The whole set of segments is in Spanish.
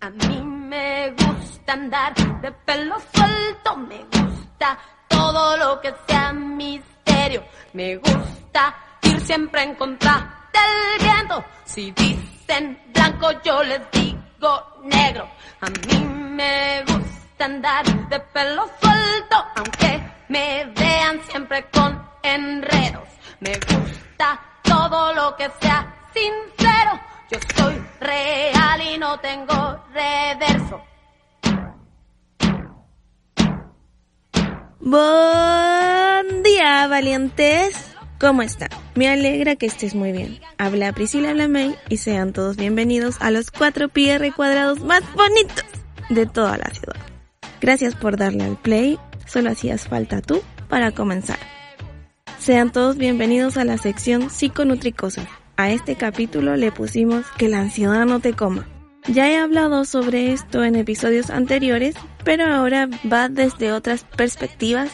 A mí me gusta andar de pelo suelto, me gusta todo lo que sea misterio, me gusta ir siempre en contra del viento. Si dicen blanco, yo les digo negro. A mí me gusta andar de pelo suelto, aunque me vean siempre con enredos. Me gusta todo lo que sea sincero. Yo soy real y no tengo reverso. Buen día, valientes. ¿Cómo están? Me alegra que estés muy bien. Habla Priscila Lamey y sean todos bienvenidos a los 4 PR cuadrados más bonitos de toda la ciudad. Gracias por darle al play. Solo hacías falta tú para comenzar. Sean todos bienvenidos a la sección psiconutricosa. A este capítulo le pusimos que la ansiedad no te coma. Ya he hablado sobre esto en episodios anteriores, pero ahora va desde otras perspectivas.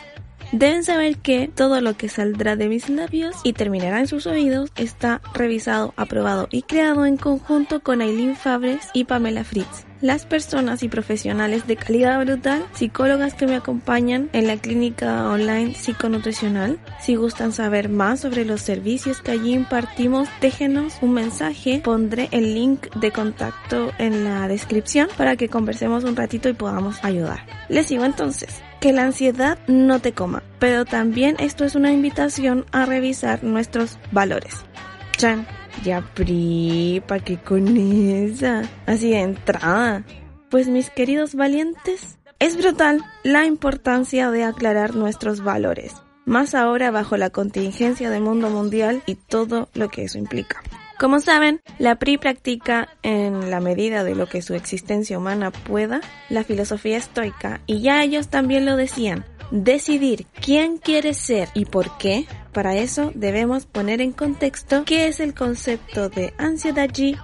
Deben saber que todo lo que saldrá de mis labios y terminará en sus oídos está revisado, aprobado y creado en conjunto con Aileen Fabres y Pamela Fritz las personas y profesionales de calidad brutal, psicólogas que me acompañan en la clínica online psiconutricional. Si gustan saber más sobre los servicios que allí impartimos, déjenos un mensaje. Pondré el link de contacto en la descripción para que conversemos un ratito y podamos ayudar. Les sigo entonces. Que la ansiedad no te coma, pero también esto es una invitación a revisar nuestros valores. Chan. Ya, Pri, ¿pa' qué con esa? Así de entrada. Pues mis queridos valientes, es brutal la importancia de aclarar nuestros valores, más ahora bajo la contingencia del mundo mundial y todo lo que eso implica. Como saben, la PRI practica, en la medida de lo que su existencia humana pueda, la filosofía estoica, y ya ellos también lo decían, decidir quién quiere ser y por qué, para eso debemos poner en contexto qué es el concepto de ansiedad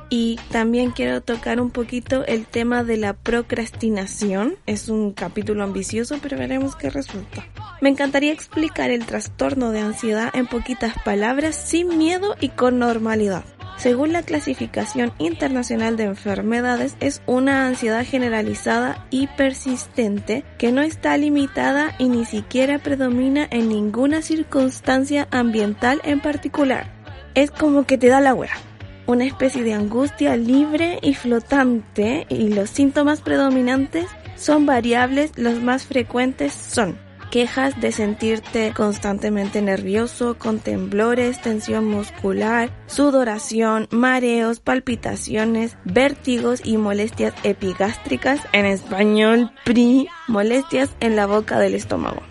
y también quiero tocar un poquito el tema de la procrastinación. Es un capítulo ambicioso, pero veremos qué resulta. Me encantaría explicar el trastorno de ansiedad en poquitas palabras, sin miedo y con normalidad según la clasificación internacional de enfermedades, es una ansiedad generalizada y persistente que no está limitada y ni siquiera predomina en ninguna circunstancia ambiental en particular. Es como que te da la wea. Una especie de angustia libre y flotante y los síntomas predominantes son variables, los más frecuentes son quejas de sentirte constantemente nervioso, con temblores, tensión muscular, sudoración, mareos, palpitaciones, vértigos y molestias epigástricas, en español PRI, molestias en la boca del estómago.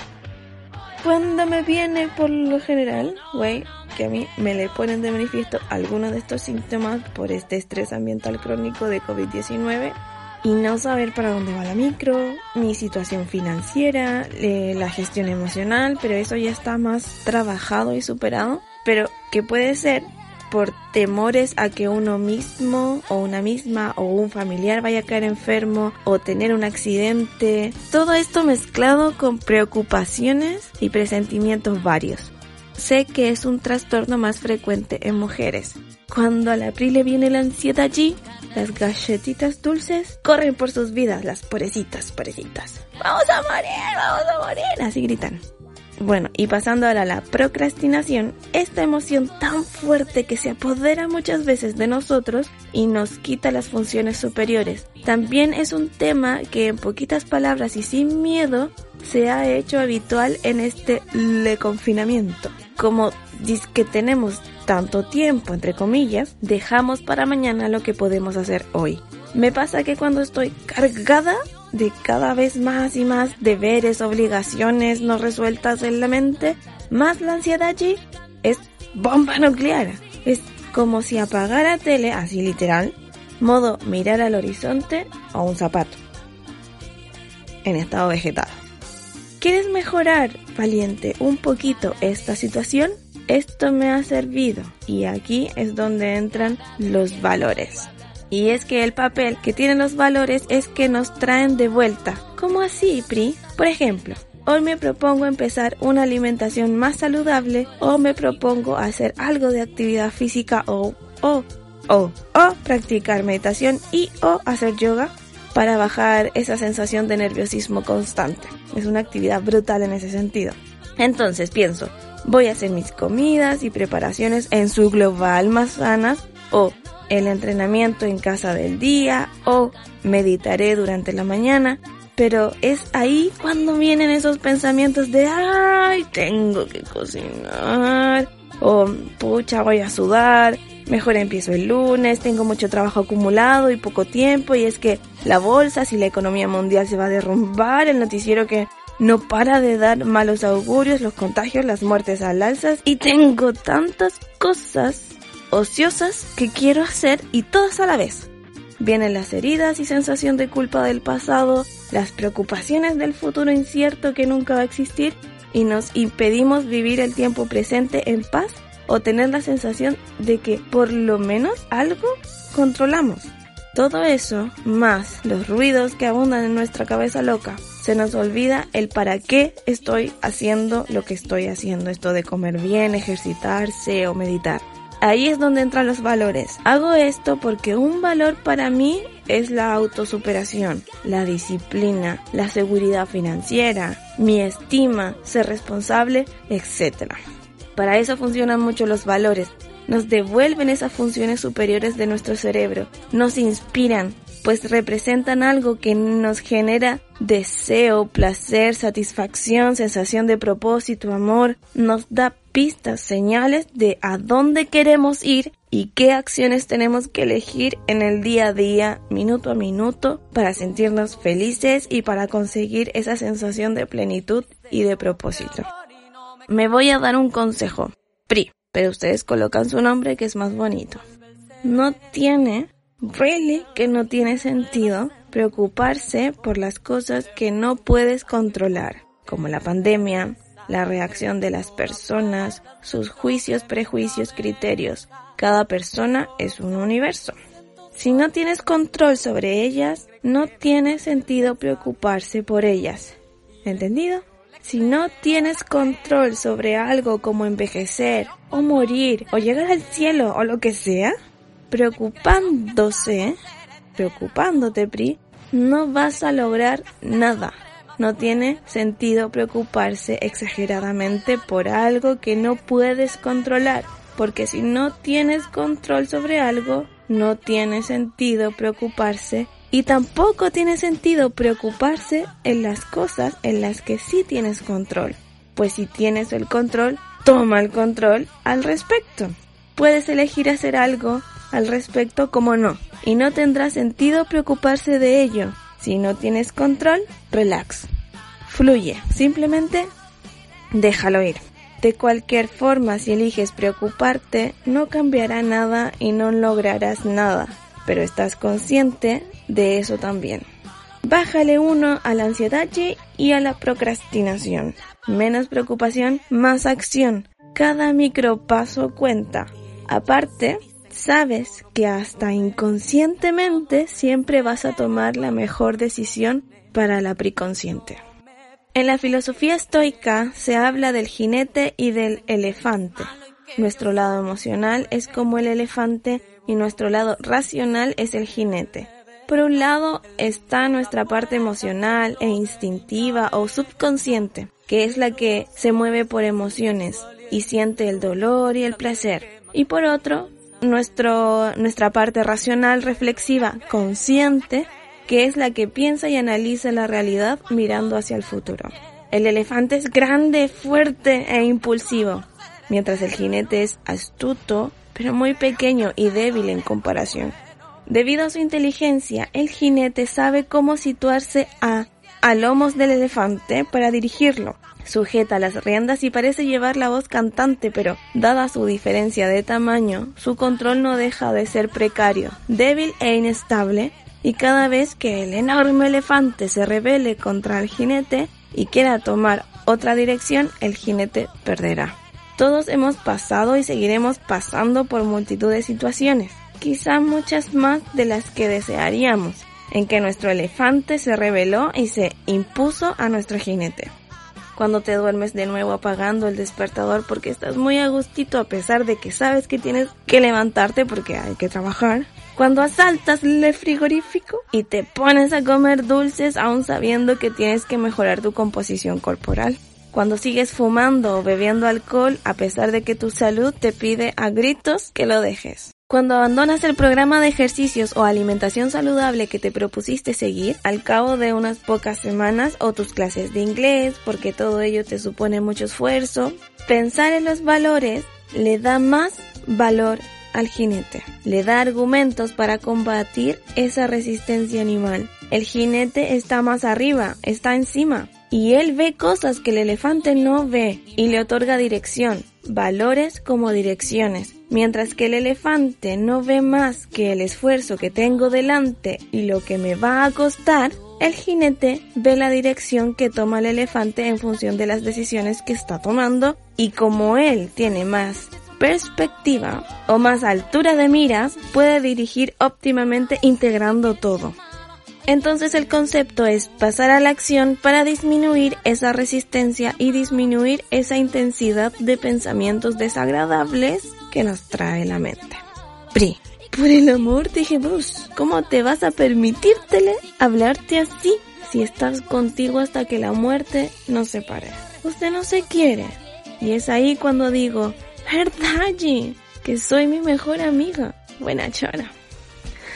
Cuando me viene por lo general, güey, que a mí me le ponen de manifiesto algunos de estos síntomas por este estrés ambiental crónico de COVID-19, y no saber para dónde va la micro, mi situación financiera, eh, la gestión emocional, pero eso ya está más trabajado y superado, pero que puede ser por temores a que uno mismo o una misma o un familiar vaya a caer enfermo o tener un accidente. Todo esto mezclado con preocupaciones y presentimientos varios. Sé que es un trastorno más frecuente en mujeres. Cuando a la le viene la ansiedad allí, las galletitas dulces corren por sus vidas, las porecitas, porecitas. ¡Vamos a morir! ¡Vamos a morir! Así gritan. Bueno, y pasando ahora a la procrastinación, esta emoción tan fuerte que se apodera muchas veces de nosotros y nos quita las funciones superiores. También es un tema que en poquitas palabras y sin miedo se ha hecho habitual en este le confinamiento. Como dice que tenemos tanto tiempo, entre comillas, dejamos para mañana lo que podemos hacer hoy. Me pasa que cuando estoy cargada de cada vez más y más deberes, obligaciones no resueltas en la mente, más la ansiedad allí es bomba nuclear. Es como si apagara tele, así literal, modo mirar al horizonte o un zapato. En estado vegetal. ¿Quieres mejorar, valiente, un poquito esta situación? Esto me ha servido y aquí es donde entran los valores. Y es que el papel que tienen los valores es que nos traen de vuelta. ¿Cómo así, Pri? Por ejemplo, hoy me propongo empezar una alimentación más saludable o me propongo hacer algo de actividad física o o o o practicar meditación y o hacer yoga para bajar esa sensación de nerviosismo constante. Es una actividad brutal en ese sentido. Entonces pienso, voy a hacer mis comidas y preparaciones en su global más sanas o el entrenamiento en casa del día o meditaré durante la mañana. Pero es ahí cuando vienen esos pensamientos de, ay, tengo que cocinar, o pucha, voy a sudar, mejor empiezo el lunes, tengo mucho trabajo acumulado y poco tiempo, y es que la bolsa, si la economía mundial se va a derrumbar, el noticiero que no para de dar malos augurios, los contagios, las muertes al alzas, y tengo tantas cosas ociosas que quiero hacer y todas a la vez. Vienen las heridas y sensación de culpa del pasado, las preocupaciones del futuro incierto que nunca va a existir y nos impedimos vivir el tiempo presente en paz o tener la sensación de que por lo menos algo controlamos. Todo eso, más los ruidos que abundan en nuestra cabeza loca, se nos olvida el para qué estoy haciendo lo que estoy haciendo, esto de comer bien, ejercitarse o meditar. Ahí es donde entran los valores. Hago esto porque un valor para mí es la autosuperación, la disciplina, la seguridad financiera, mi estima, ser responsable, etc. Para eso funcionan mucho los valores. Nos devuelven esas funciones superiores de nuestro cerebro, nos inspiran, pues representan algo que nos genera deseo, placer, satisfacción, sensación de propósito, amor, nos da pistas, señales de a dónde queremos ir y qué acciones tenemos que elegir en el día a día, minuto a minuto, para sentirnos felices y para conseguir esa sensación de plenitud y de propósito. Me voy a dar un consejo. PRI, pero ustedes colocan su nombre que es más bonito. No tiene, really que no tiene sentido preocuparse por las cosas que no puedes controlar, como la pandemia, la reacción de las personas, sus juicios, prejuicios, criterios. Cada persona es un universo. Si no tienes control sobre ellas, no tiene sentido preocuparse por ellas. ¿Entendido? Si no tienes control sobre algo como envejecer o morir o llegar al cielo o lo que sea, preocupándose, preocupándote, Pri, no vas a lograr nada. No tiene sentido preocuparse exageradamente por algo que no puedes controlar, porque si no tienes control sobre algo, no tiene sentido preocuparse y tampoco tiene sentido preocuparse en las cosas en las que sí tienes control, pues si tienes el control, toma el control al respecto. Puedes elegir hacer algo al respecto como no, y no tendrá sentido preocuparse de ello, si no tienes control, relax. Fluye, simplemente déjalo ir. De cualquier forma, si eliges preocuparte, no cambiará nada y no lograrás nada, pero estás consciente de eso también. Bájale uno a la ansiedad y a la procrastinación. Menos preocupación, más acción. Cada micropaso cuenta. Aparte, sabes que hasta inconscientemente siempre vas a tomar la mejor decisión para la preconsciente. En la filosofía estoica se habla del jinete y del elefante. Nuestro lado emocional es como el elefante y nuestro lado racional es el jinete. Por un lado está nuestra parte emocional e instintiva o subconsciente, que es la que se mueve por emociones y siente el dolor y el placer. Y por otro nuestro, nuestra parte racional, reflexiva, consciente, que es la que piensa y analiza la realidad mirando hacia el futuro. El elefante es grande, fuerte e impulsivo, mientras el jinete es astuto, pero muy pequeño y débil en comparación. Debido a su inteligencia, el jinete sabe cómo situarse a, a lomos del elefante para dirigirlo. Sujeta las riendas y parece llevar la voz cantante, pero dada su diferencia de tamaño, su control no deja de ser precario, débil e inestable, y cada vez que el enorme elefante se rebele contra el jinete y quiera tomar otra dirección, el jinete perderá. Todos hemos pasado y seguiremos pasando por multitud de situaciones, quizá muchas más de las que desearíamos, en que nuestro elefante se rebeló y se impuso a nuestro jinete. Cuando te duermes de nuevo apagando el despertador porque estás muy a gustito a pesar de que sabes que tienes que levantarte porque hay que trabajar. Cuando asaltas el frigorífico y te pones a comer dulces aún sabiendo que tienes que mejorar tu composición corporal cuando sigues fumando o bebiendo alcohol a pesar de que tu salud te pide a gritos que lo dejes. Cuando abandonas el programa de ejercicios o alimentación saludable que te propusiste seguir al cabo de unas pocas semanas o tus clases de inglés, porque todo ello te supone mucho esfuerzo, pensar en los valores le da más valor al jinete. Le da argumentos para combatir esa resistencia animal. El jinete está más arriba, está encima, y él ve cosas que el elefante no ve y le otorga dirección, valores como direcciones. Mientras que el elefante no ve más que el esfuerzo que tengo delante y lo que me va a costar, el jinete ve la dirección que toma el elefante en función de las decisiones que está tomando y como él tiene más perspectiva o más altura de miras, puede dirigir óptimamente integrando todo. Entonces el concepto es pasar a la acción para disminuir esa resistencia y disminuir esa intensidad de pensamientos desagradables que nos trae la mente. Pri. Por el amor de Jesús, ¿cómo te vas a permitírtele hablarte así si estás contigo hasta que la muerte nos separe? Usted no se quiere. Y es ahí cuando digo, ¿verdad, Que soy mi mejor amiga. Buena chora.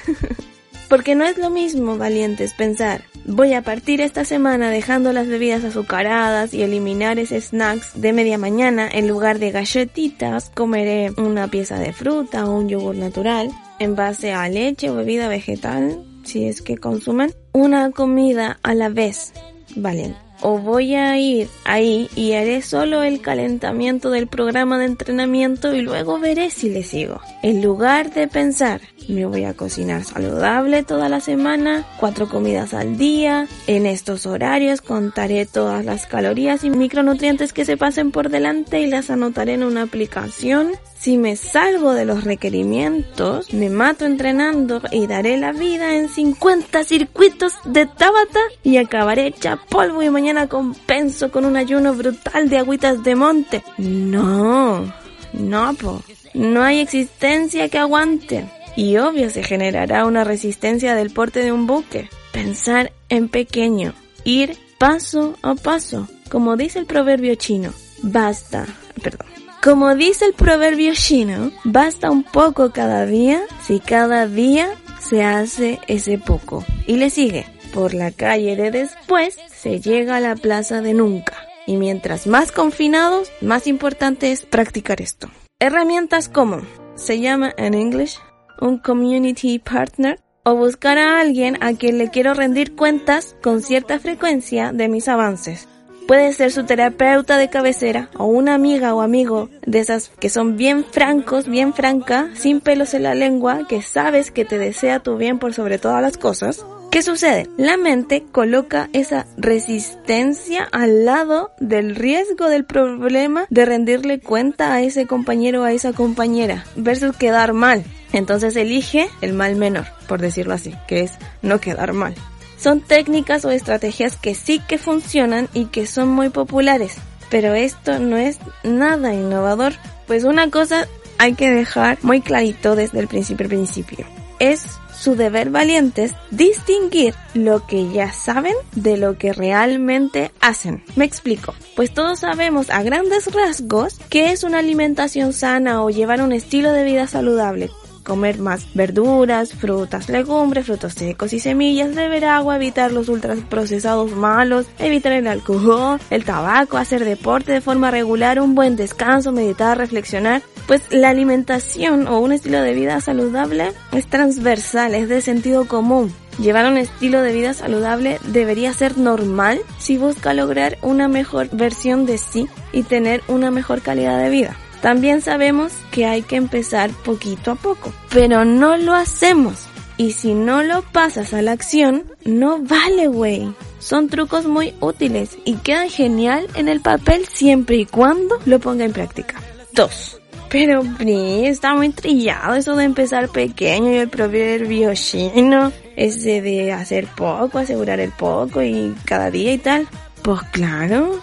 Porque no es lo mismo, valientes, pensar, voy a partir esta semana dejando las bebidas azucaradas y eliminar ese snacks de media mañana en lugar de galletitas, comeré una pieza de fruta o un yogur natural en base a leche o bebida vegetal, si es que consumen, una comida a la vez, valiente o voy a ir ahí y haré solo el calentamiento del programa de entrenamiento y luego veré si le sigo. En lugar de pensar, me voy a cocinar saludable toda la semana, cuatro comidas al día, en estos horarios contaré todas las calorías y micronutrientes que se pasen por delante y las anotaré en una aplicación si me salgo de los requerimientos, me mato entrenando y daré la vida en 50 circuitos de Tabata y acabaré hecha polvo y mañana compenso con un ayuno brutal de agüitas de monte. No, no, po. No hay existencia que aguante. Y obvio se generará una resistencia del porte de un buque. Pensar en pequeño, ir paso a paso, como dice el proverbio chino. Basta, perdón como dice el proverbio chino, basta un poco cada día si cada día se hace ese poco. Y le sigue, por la calle de después se llega a la plaza de nunca. Y mientras más confinados, más importante es practicar esto. Herramientas como se llama en inglés un community partner o buscar a alguien a quien le quiero rendir cuentas con cierta frecuencia de mis avances. Puede ser su terapeuta de cabecera o una amiga o amigo de esas que son bien francos, bien franca, sin pelos en la lengua, que sabes que te desea tu bien por sobre todas las cosas. ¿Qué sucede? La mente coloca esa resistencia al lado del riesgo del problema de rendirle cuenta a ese compañero o a esa compañera versus quedar mal. Entonces elige el mal menor, por decirlo así, que es no quedar mal. Son técnicas o estrategias que sí que funcionan y que son muy populares, pero esto no es nada innovador, pues una cosa hay que dejar muy clarito desde el principio principio. Es su deber valientes distinguir lo que ya saben de lo que realmente hacen. Me explico. Pues todos sabemos a grandes rasgos qué es una alimentación sana o llevar un estilo de vida saludable comer más verduras, frutas, legumbres, frutos secos y semillas, beber agua, evitar los ultraprocesados malos, evitar el alcohol, el tabaco, hacer deporte de forma regular, un buen descanso, meditar, reflexionar. Pues la alimentación o un estilo de vida saludable es transversal, es de sentido común. Llevar un estilo de vida saludable debería ser normal si busca lograr una mejor versión de sí y tener una mejor calidad de vida. También sabemos que hay que empezar poquito a poco, pero no lo hacemos. Y si no lo pasas a la acción, no vale, güey. Son trucos muy útiles y quedan genial en el papel siempre y cuando lo ponga en práctica. 2. Pero, Pri, está muy trillado eso de empezar pequeño y el proverbio chino, ese de hacer poco, asegurar el poco y cada día y tal. Pues claro,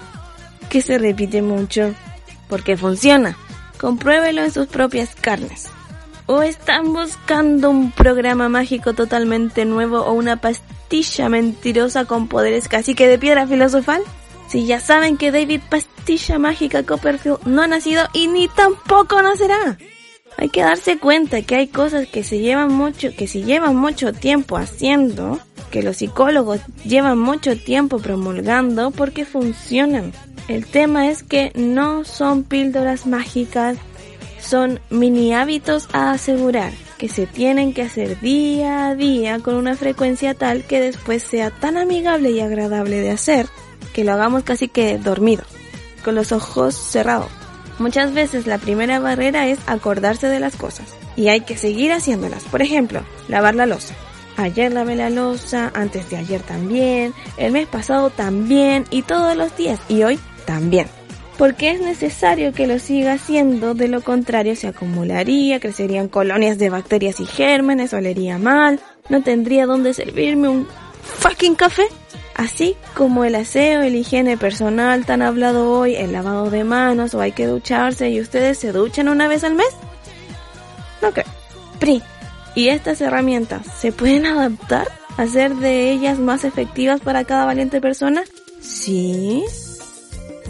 que se repite mucho, porque funciona. Compruébelo en sus propias carnes. ¿O están buscando un programa mágico totalmente nuevo o una pastilla mentirosa con poderes casi que de piedra filosofal? Si ya saben que David Pastilla Mágica Copperfield no ha nacido y ni tampoco nacerá. Hay que darse cuenta que hay cosas que se llevan mucho, que si llevan mucho tiempo haciendo, que los psicólogos llevan mucho tiempo promulgando porque funcionan. El tema es que no son píldoras mágicas, son mini hábitos a asegurar que se tienen que hacer día a día con una frecuencia tal que después sea tan amigable y agradable de hacer que lo hagamos casi que dormido, con los ojos cerrados. Muchas veces la primera barrera es acordarse de las cosas y hay que seguir haciéndolas. Por ejemplo, lavar la losa. Ayer lavé la losa, antes de ayer también, el mes pasado también y todos los días y hoy también. Porque es necesario que lo siga haciendo, de lo contrario se acumularía, crecerían colonias de bacterias y gérmenes, olería mal, no tendría dónde servirme un fucking café. Así como el aseo, el higiene personal tan hablado hoy, el lavado de manos o hay que ducharse y ustedes se duchan una vez al mes. No creo. PRI. ¿Y estas herramientas se pueden adaptar? ¿Hacer de ellas más efectivas para cada valiente persona? Sí.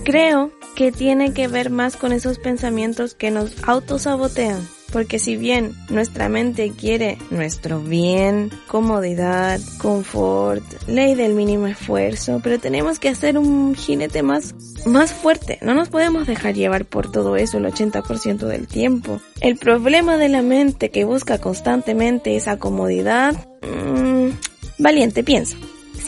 Creo que tiene que ver más con esos pensamientos que nos autosabotean. Porque si bien nuestra mente quiere nuestro bien, comodidad, confort, ley del mínimo esfuerzo, pero tenemos que hacer un jinete más, más fuerte. No nos podemos dejar llevar por todo eso el 80% del tiempo. El problema de la mente que busca constantemente esa comodidad, mmm, valiente, piensa.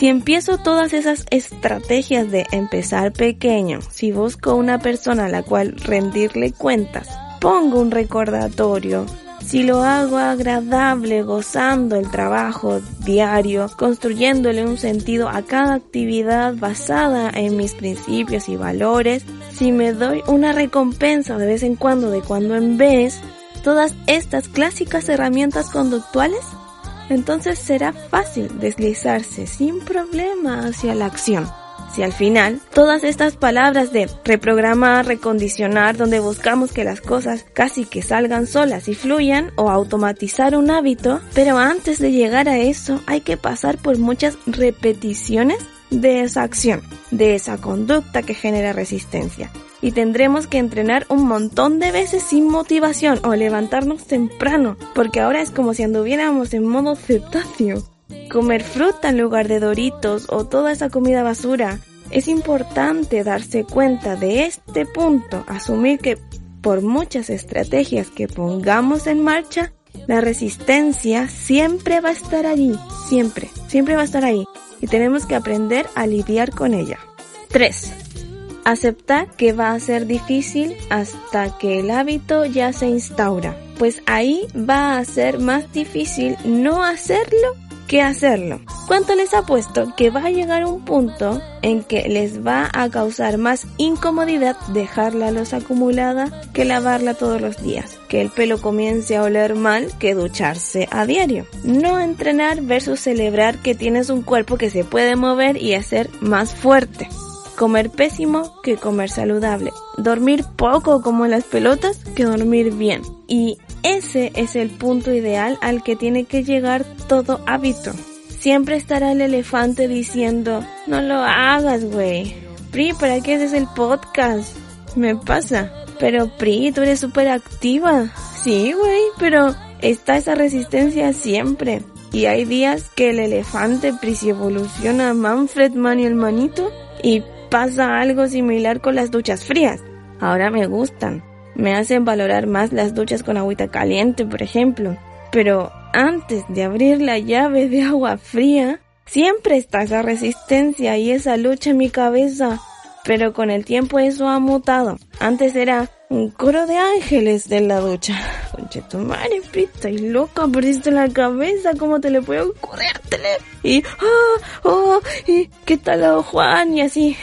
Si empiezo todas esas estrategias de empezar pequeño, si busco una persona a la cual rendirle cuentas, pongo un recordatorio, si lo hago agradable, gozando el trabajo diario, construyéndole un sentido a cada actividad basada en mis principios y valores, si me doy una recompensa de vez en cuando, de cuando en vez, todas estas clásicas herramientas conductuales entonces será fácil deslizarse sin problema hacia la acción. Si al final todas estas palabras de reprogramar, recondicionar, donde buscamos que las cosas casi que salgan solas y fluyan o automatizar un hábito, pero antes de llegar a eso hay que pasar por muchas repeticiones de esa acción, de esa conducta que genera resistencia. Y tendremos que entrenar un montón de veces sin motivación o levantarnos temprano, porque ahora es como si anduviéramos en modo cetáceo. Comer fruta en lugar de doritos o toda esa comida basura. Es importante darse cuenta de este punto, asumir que por muchas estrategias que pongamos en marcha, la resistencia siempre va a estar allí, siempre, siempre va a estar ahí y tenemos que aprender a lidiar con ella. 3. Aceptar que va a ser difícil hasta que el hábito ya se instaura, pues ahí va a ser más difícil no hacerlo que hacerlo. ¿Cuánto les ha puesto que va a llegar un punto en que les va a causar más incomodidad dejar la losa acumulada que lavarla todos los días? Que el pelo comience a oler mal que ducharse a diario. No entrenar versus celebrar que tienes un cuerpo que se puede mover y hacer más fuerte. Comer pésimo que comer saludable. Dormir poco como las pelotas que dormir bien. Y ese es el punto ideal al que tiene que llegar todo hábito. Siempre estará el elefante diciendo, no lo hagas, güey. Pri, ¿para qué haces el podcast? Me pasa. Pero Pri, tú eres súper activa. Sí, güey, pero está esa resistencia siempre. Y hay días que el elefante Pri se evoluciona a Manfred Man y el manito y pasa algo similar con las duchas frías. Ahora me gustan. Me hacen valorar más las duchas con agüita caliente, por ejemplo. Pero antes de abrir la llave de agua fría, siempre está esa resistencia y esa lucha en mi cabeza. Pero con el tiempo eso ha mutado. Antes era un coro de ángeles de la ducha. Conche tu madre, y loca, perdiste la cabeza, ¿cómo te le puede ocurrirte? Y, oh, oh, y, ¿qué tal Juan? Y así.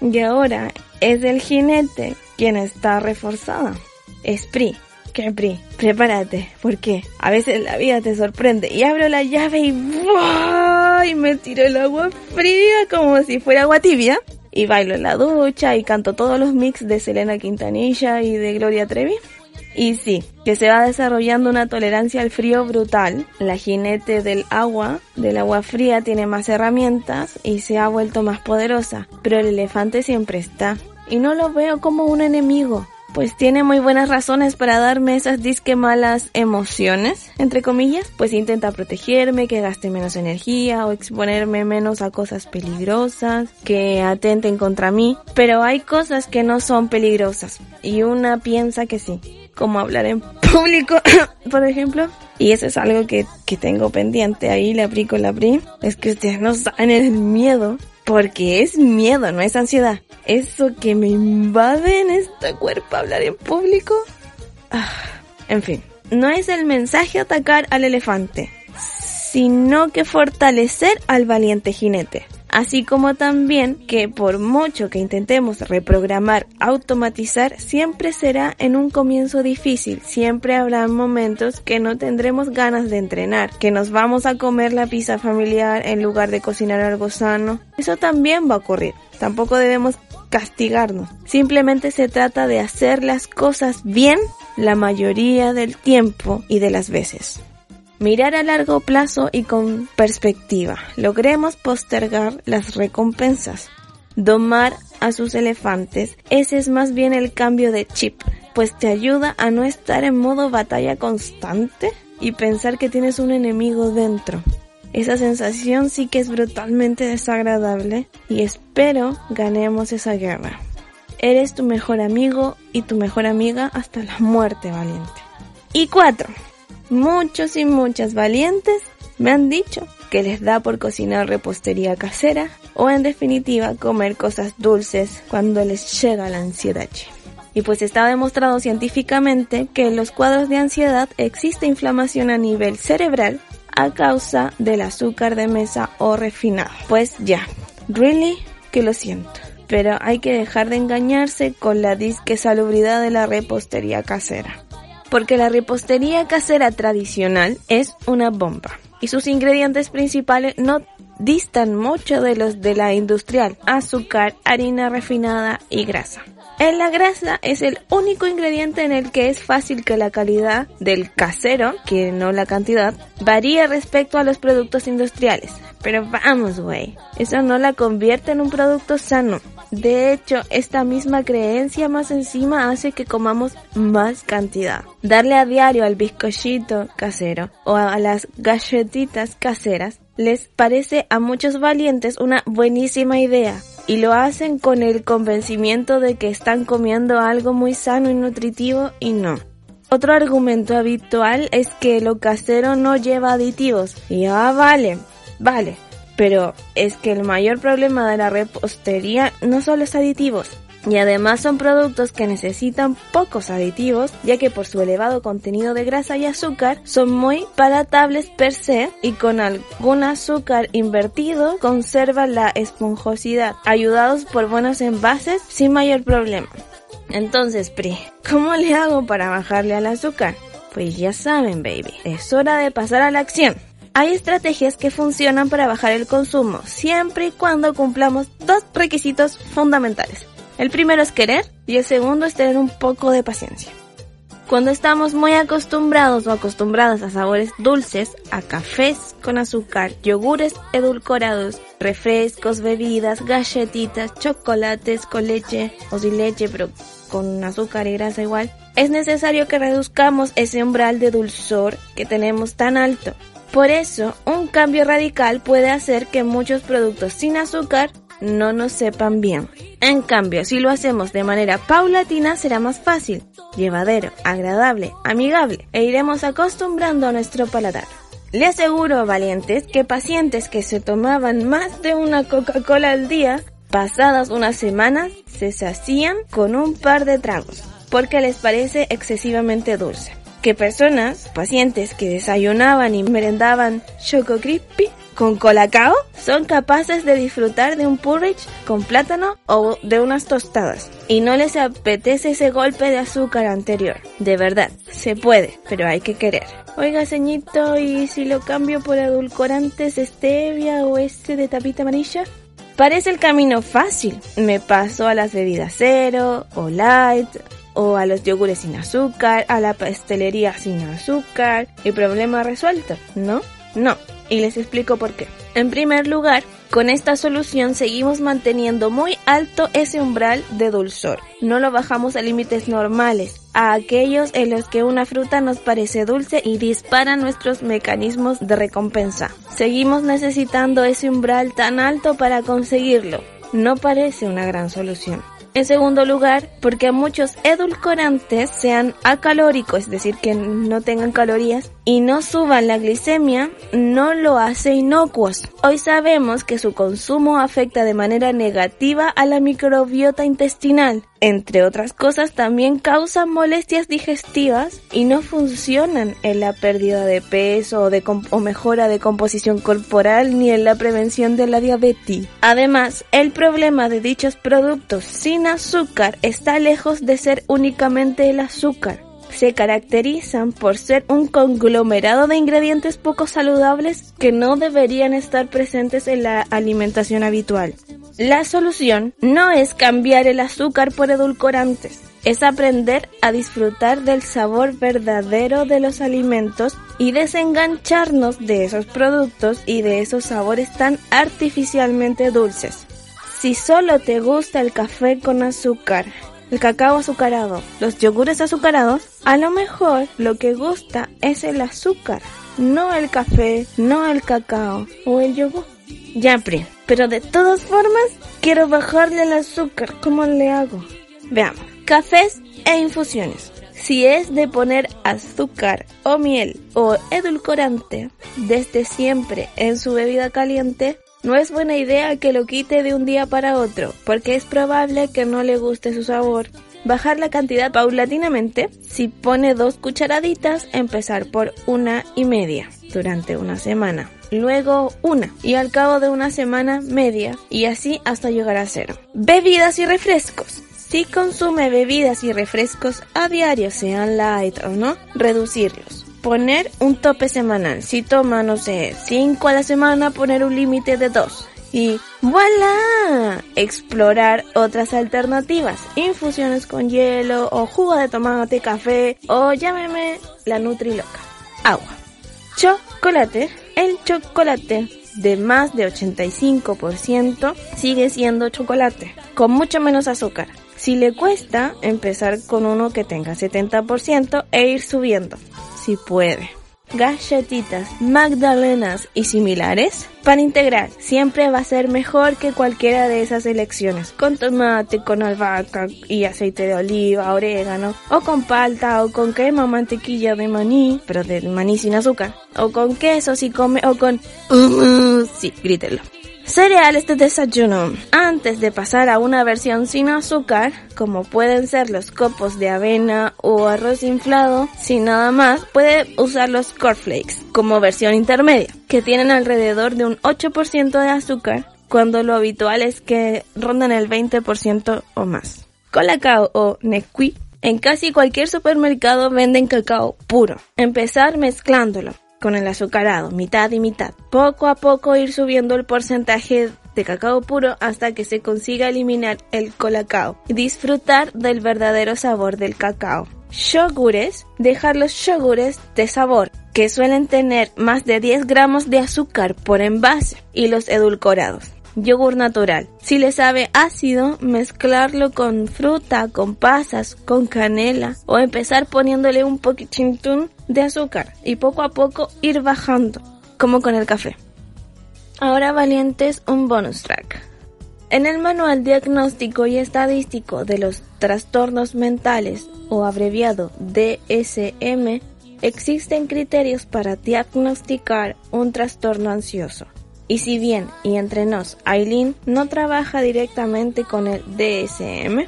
Y ahora es el jinete quien está reforzada. Es Pri. ¿Qué Pri? Prepárate, porque a veces la vida te sorprende. Y abro la llave y ¡buah! y me tiro el agua fría como si fuera agua tibia. Y bailo en la ducha y canto todos los mix de Selena Quintanilla y de Gloria Trevi. Y sí, que se va desarrollando una tolerancia al frío brutal. La jinete del agua, del agua fría, tiene más herramientas y se ha vuelto más poderosa. Pero el elefante siempre está. Y no lo veo como un enemigo pues tiene muy buenas razones para darme esas disque malas emociones, entre comillas, pues intenta protegerme, que gaste menos energía o exponerme menos a cosas peligrosas, que atenten contra mí, pero hay cosas que no son peligrosas y una piensa que sí, como hablar en público, por ejemplo. Y eso es algo que, que tengo pendiente. Ahí le aplico la PRI. Es que ustedes no saben el miedo porque es miedo, no es ansiedad. Eso que me invade en este cuerpo hablar en público. Ah, en fin, no es el mensaje atacar al elefante, sino que fortalecer al valiente jinete así como también que por mucho que intentemos reprogramar, automatizar, siempre será en un comienzo difícil, siempre habrá momentos que no tendremos ganas de entrenar, que nos vamos a comer la pizza familiar en lugar de cocinar algo sano. Eso también va a ocurrir. Tampoco debemos castigarnos. Simplemente se trata de hacer las cosas bien la mayoría del tiempo y de las veces. Mirar a largo plazo y con perspectiva. Logremos postergar las recompensas. Domar a sus elefantes. Ese es más bien el cambio de chip, pues te ayuda a no estar en modo batalla constante y pensar que tienes un enemigo dentro. Esa sensación sí que es brutalmente desagradable y espero ganemos esa guerra. Eres tu mejor amigo y tu mejor amiga hasta la muerte valiente. Y cuatro. Muchos y muchas valientes me han dicho que les da por cocinar repostería casera o en definitiva comer cosas dulces cuando les llega la ansiedad. Y pues está demostrado científicamente que en los cuadros de ansiedad existe inflamación a nivel cerebral a causa del azúcar de mesa o refinado. Pues ya, really que lo siento. Pero hay que dejar de engañarse con la disque salubridad de la repostería casera porque la repostería casera tradicional es una bomba y sus ingredientes principales no distan mucho de los de la industrial, azúcar, harina refinada y grasa. En la grasa es el único ingrediente en el que es fácil que la calidad del casero, que no la cantidad, varíe respecto a los productos industriales. Pero vamos, güey, eso no la convierte en un producto sano. De hecho, esta misma creencia más encima hace que comamos más cantidad. Darle a diario al bizcochito casero o a las galletitas caseras les parece a muchos valientes una buenísima idea y lo hacen con el convencimiento de que están comiendo algo muy sano y nutritivo y no. Otro argumento habitual es que lo casero no lleva aditivos. Y ah, vale, vale, pero es que el mayor problema de la repostería no son los aditivos, y además son productos que necesitan pocos aditivos, ya que por su elevado contenido de grasa y azúcar son muy palatables per se y con algún azúcar invertido conservan la esponjosidad, ayudados por buenos envases sin mayor problema. Entonces, Pri, ¿cómo le hago para bajarle al azúcar? Pues ya saben, baby, es hora de pasar a la acción. Hay estrategias que funcionan para bajar el consumo, siempre y cuando cumplamos dos requisitos fundamentales. El primero es querer y el segundo es tener un poco de paciencia. Cuando estamos muy acostumbrados o acostumbradas a sabores dulces, a cafés con azúcar, yogures edulcorados, refrescos, bebidas, galletitas, chocolates con leche o sin leche, pero con azúcar y grasa igual, es necesario que reduzcamos ese umbral de dulzor que tenemos tan alto por eso, un cambio radical puede hacer que muchos productos sin azúcar no nos sepan bien. En cambio, si lo hacemos de manera paulatina será más fácil, llevadero, agradable, amigable e iremos acostumbrando a nuestro paladar. Le aseguro, valientes, que pacientes que se tomaban más de una Coca-Cola al día, pasadas unas semanas, se sacían con un par de tragos, porque les parece excesivamente dulce. Que personas, pacientes que desayunaban y merendaban Choco Crispy con colacao, son capaces de disfrutar de un porridge con plátano o de unas tostadas. Y no les apetece ese golpe de azúcar anterior. De verdad, se puede, pero hay que querer. Oiga, ceñito, ¿y si lo cambio por edulcorantes stevia o este de tapita amarilla? Parece el camino fácil. Me paso a las bebidas cero o light o a los yogures sin azúcar, a la pastelería sin azúcar y problema resuelto, ¿no? No, y les explico por qué. En primer lugar, con esta solución seguimos manteniendo muy alto ese umbral de dulzor. No lo bajamos a límites normales, a aquellos en los que una fruta nos parece dulce y dispara nuestros mecanismos de recompensa. Seguimos necesitando ese umbral tan alto para conseguirlo. No parece una gran solución. En segundo lugar, porque muchos edulcorantes sean acalóricos, es decir, que no tengan calorías y no suban la glicemia, no lo hace inocuos. Hoy sabemos que su consumo afecta de manera negativa a la microbiota intestinal. Entre otras cosas, también causan molestias digestivas y no funcionan en la pérdida de peso o, mejora de composición corporal ni en la prevención de la diabetes. Además, el problema de dichos productos sin azúcar está lejos de ser únicamente el azúcar se caracterizan por ser un conglomerado de ingredientes poco saludables que no deberían estar presentes en la alimentación habitual. La solución no es cambiar el azúcar por edulcorantes, es aprender a disfrutar del sabor verdadero de los alimentos y desengancharnos de esos productos y de esos sabores tan artificialmente dulces. Si solo te gusta el café con azúcar, el cacao azucarado, los yogures azucarados, a lo mejor lo que gusta es el azúcar, no el café, no el cacao o el yogur. Ya, Pri, pero de todas formas quiero bajarle el azúcar, ¿cómo le hago? Veamos, cafés e infusiones. Si es de poner azúcar o miel o edulcorante desde siempre en su bebida caliente, no es buena idea que lo quite de un día para otro, porque es probable que no le guste su sabor. Bajar la cantidad paulatinamente, si pone dos cucharaditas, empezar por una y media durante una semana. Luego una y al cabo de una semana media y así hasta llegar a cero. Bebidas y refrescos. Si consume bebidas y refrescos a diario, sean light o no, reducirlos poner un tope semanal. Si toma, no sé, 5 a la semana, poner un límite de 2. Y voilà, explorar otras alternativas, infusiones con hielo o jugo de tomate, café o llámeme la Nutriloca. Agua. Chocolate. El chocolate de más de 85% sigue siendo chocolate, con mucho menos azúcar. Si le cuesta, empezar con uno que tenga 70% e ir subiendo si puede. Galletitas, magdalenas y similares. Para integrar, siempre va a ser mejor que cualquiera de esas elecciones. Con tomate, con albahaca y aceite de oliva, orégano, o con palta, o con crema mantequilla de maní, pero de maní sin azúcar. O con queso si come, o con... Uh, sí, grítenlo. Cereales de desayuno. Antes de pasar a una versión sin azúcar, como pueden ser los copos de avena o arroz inflado, sin nada más, puede usar los cornflakes como versión intermedia, que tienen alrededor de un 8% de azúcar, cuando lo habitual es que rondan el 20% o más. Colacao o Nesquik en casi cualquier supermercado venden cacao puro. Empezar mezclándolo con el azucarado, mitad y mitad. Poco a poco ir subiendo el porcentaje de cacao puro hasta que se consiga eliminar el colacao y disfrutar del verdadero sabor del cacao. Yogures, dejar los yogures de sabor, que suelen tener más de 10 gramos de azúcar por envase, y los edulcorados yogur natural. Si le sabe ácido, mezclarlo con fruta, con pasas, con canela o empezar poniéndole un poquitín de azúcar y poco a poco ir bajando, como con el café. Ahora valientes un bonus track. En el Manual Diagnóstico y Estadístico de los Trastornos Mentales, o abreviado DSM, existen criterios para diagnosticar un trastorno ansioso. Y si bien, y entre nos, Aileen no trabaja directamente con el DSM,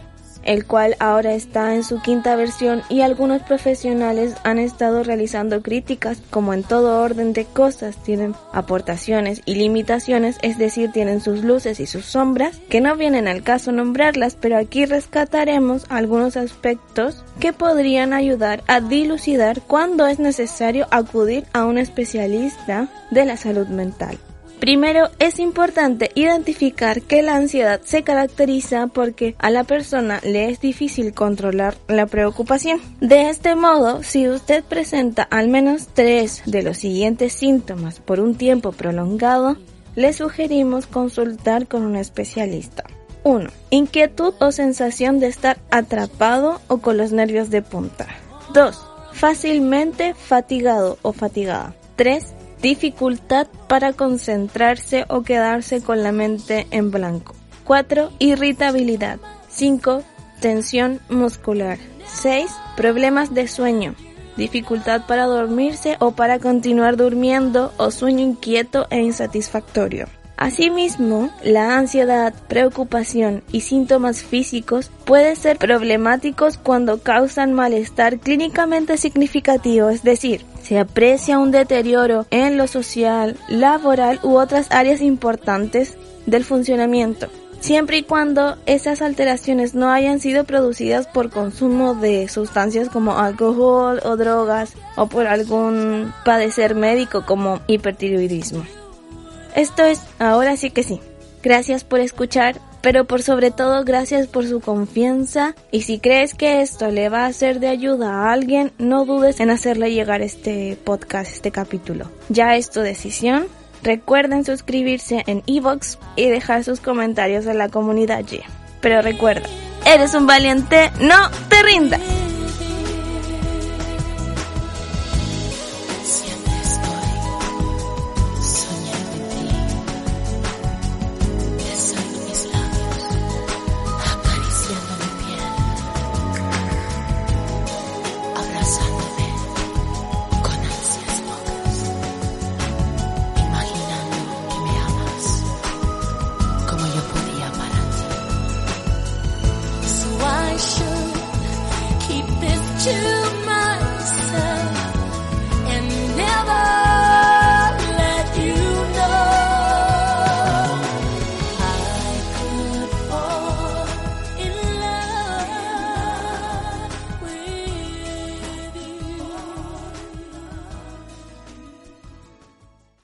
el cual ahora está en su quinta versión y algunos profesionales han estado realizando críticas como en todo orden de cosas tienen aportaciones y limitaciones, es decir, tienen sus luces y sus sombras, que no vienen al caso nombrarlas, pero aquí rescataremos algunos aspectos que podrían ayudar a dilucidar cuándo es necesario acudir a un especialista de la salud mental. Primero, es importante identificar que la ansiedad se caracteriza porque a la persona le es difícil controlar la preocupación. De este modo, si usted presenta al menos tres de los siguientes síntomas por un tiempo prolongado, le sugerimos consultar con un especialista. 1. Inquietud o sensación de estar atrapado o con los nervios de punta. 2. Fácilmente fatigado o fatigada. 3 dificultad para concentrarse o quedarse con la mente en blanco. 4. Irritabilidad. 5. Tensión muscular. 6. Problemas de sueño. Dificultad para dormirse o para continuar durmiendo o sueño inquieto e insatisfactorio. Asimismo, la ansiedad, preocupación y síntomas físicos pueden ser problemáticos cuando causan malestar clínicamente significativo, es decir, se aprecia un deterioro en lo social, laboral u otras áreas importantes del funcionamiento, siempre y cuando esas alteraciones no hayan sido producidas por consumo de sustancias como alcohol o drogas o por algún padecer médico como hipertiroidismo. Esto es, ahora sí que sí. Gracias por escuchar, pero por sobre todo gracias por su confianza y si crees que esto le va a ser de ayuda a alguien, no dudes en hacerle llegar este podcast, este capítulo. Ya es tu decisión. Recuerden suscribirse en Evox y dejar sus comentarios en la comunidad G. Pero recuerda, eres un valiente, no te rindas.